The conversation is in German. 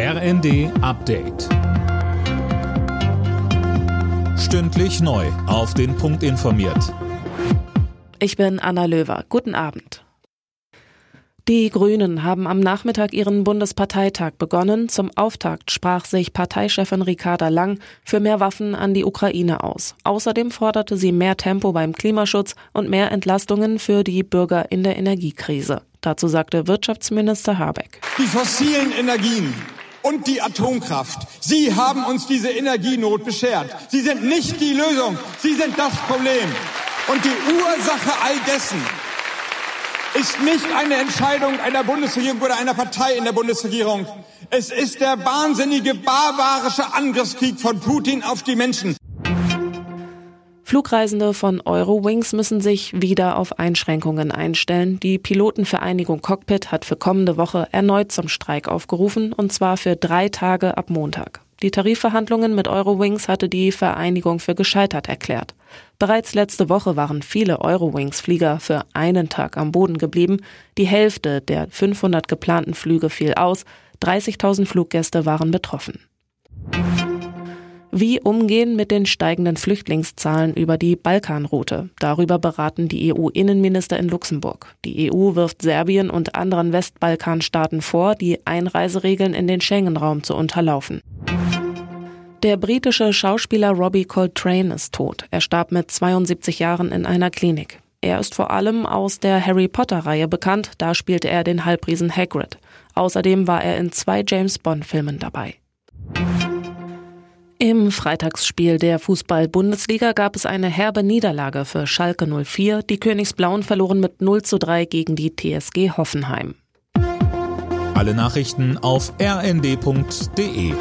RND Update. Stündlich neu. Auf den Punkt informiert. Ich bin Anna Löwer. Guten Abend. Die Grünen haben am Nachmittag ihren Bundesparteitag begonnen. Zum Auftakt sprach sich Parteichefin Ricarda Lang für mehr Waffen an die Ukraine aus. Außerdem forderte sie mehr Tempo beim Klimaschutz und mehr Entlastungen für die Bürger in der Energiekrise. Dazu sagte Wirtschaftsminister Habeck. Die fossilen Energien und die Atomkraft. Sie haben uns diese Energienot beschert. Sie sind nicht die Lösung, sie sind das Problem. Und die Ursache all dessen ist nicht eine Entscheidung einer Bundesregierung oder einer Partei in der Bundesregierung. Es ist der wahnsinnige barbarische Angriffskrieg von Putin auf die Menschen. Flugreisende von Eurowings müssen sich wieder auf Einschränkungen einstellen. Die Pilotenvereinigung Cockpit hat für kommende Woche erneut zum Streik aufgerufen, und zwar für drei Tage ab Montag. Die Tarifverhandlungen mit Eurowings hatte die Vereinigung für gescheitert erklärt. Bereits letzte Woche waren viele Eurowings-Flieger für einen Tag am Boden geblieben. Die Hälfte der 500 geplanten Flüge fiel aus. 30.000 Fluggäste waren betroffen. Wie umgehen mit den steigenden Flüchtlingszahlen über die Balkanroute? Darüber beraten die EU-Innenminister in Luxemburg. Die EU wirft Serbien und anderen Westbalkanstaaten vor, die Einreiseregeln in den Schengen-Raum zu unterlaufen. Der britische Schauspieler Robbie Coltrane ist tot. Er starb mit 72 Jahren in einer Klinik. Er ist vor allem aus der Harry Potter-Reihe bekannt, da spielte er den Halbriesen Hagrid. Außerdem war er in zwei James Bond-Filmen dabei. Im Freitagsspiel der Fußball-Bundesliga gab es eine herbe Niederlage für Schalke 04. Die Königsblauen verloren mit 0 zu 3 gegen die TSG Hoffenheim. Alle Nachrichten auf rnd.de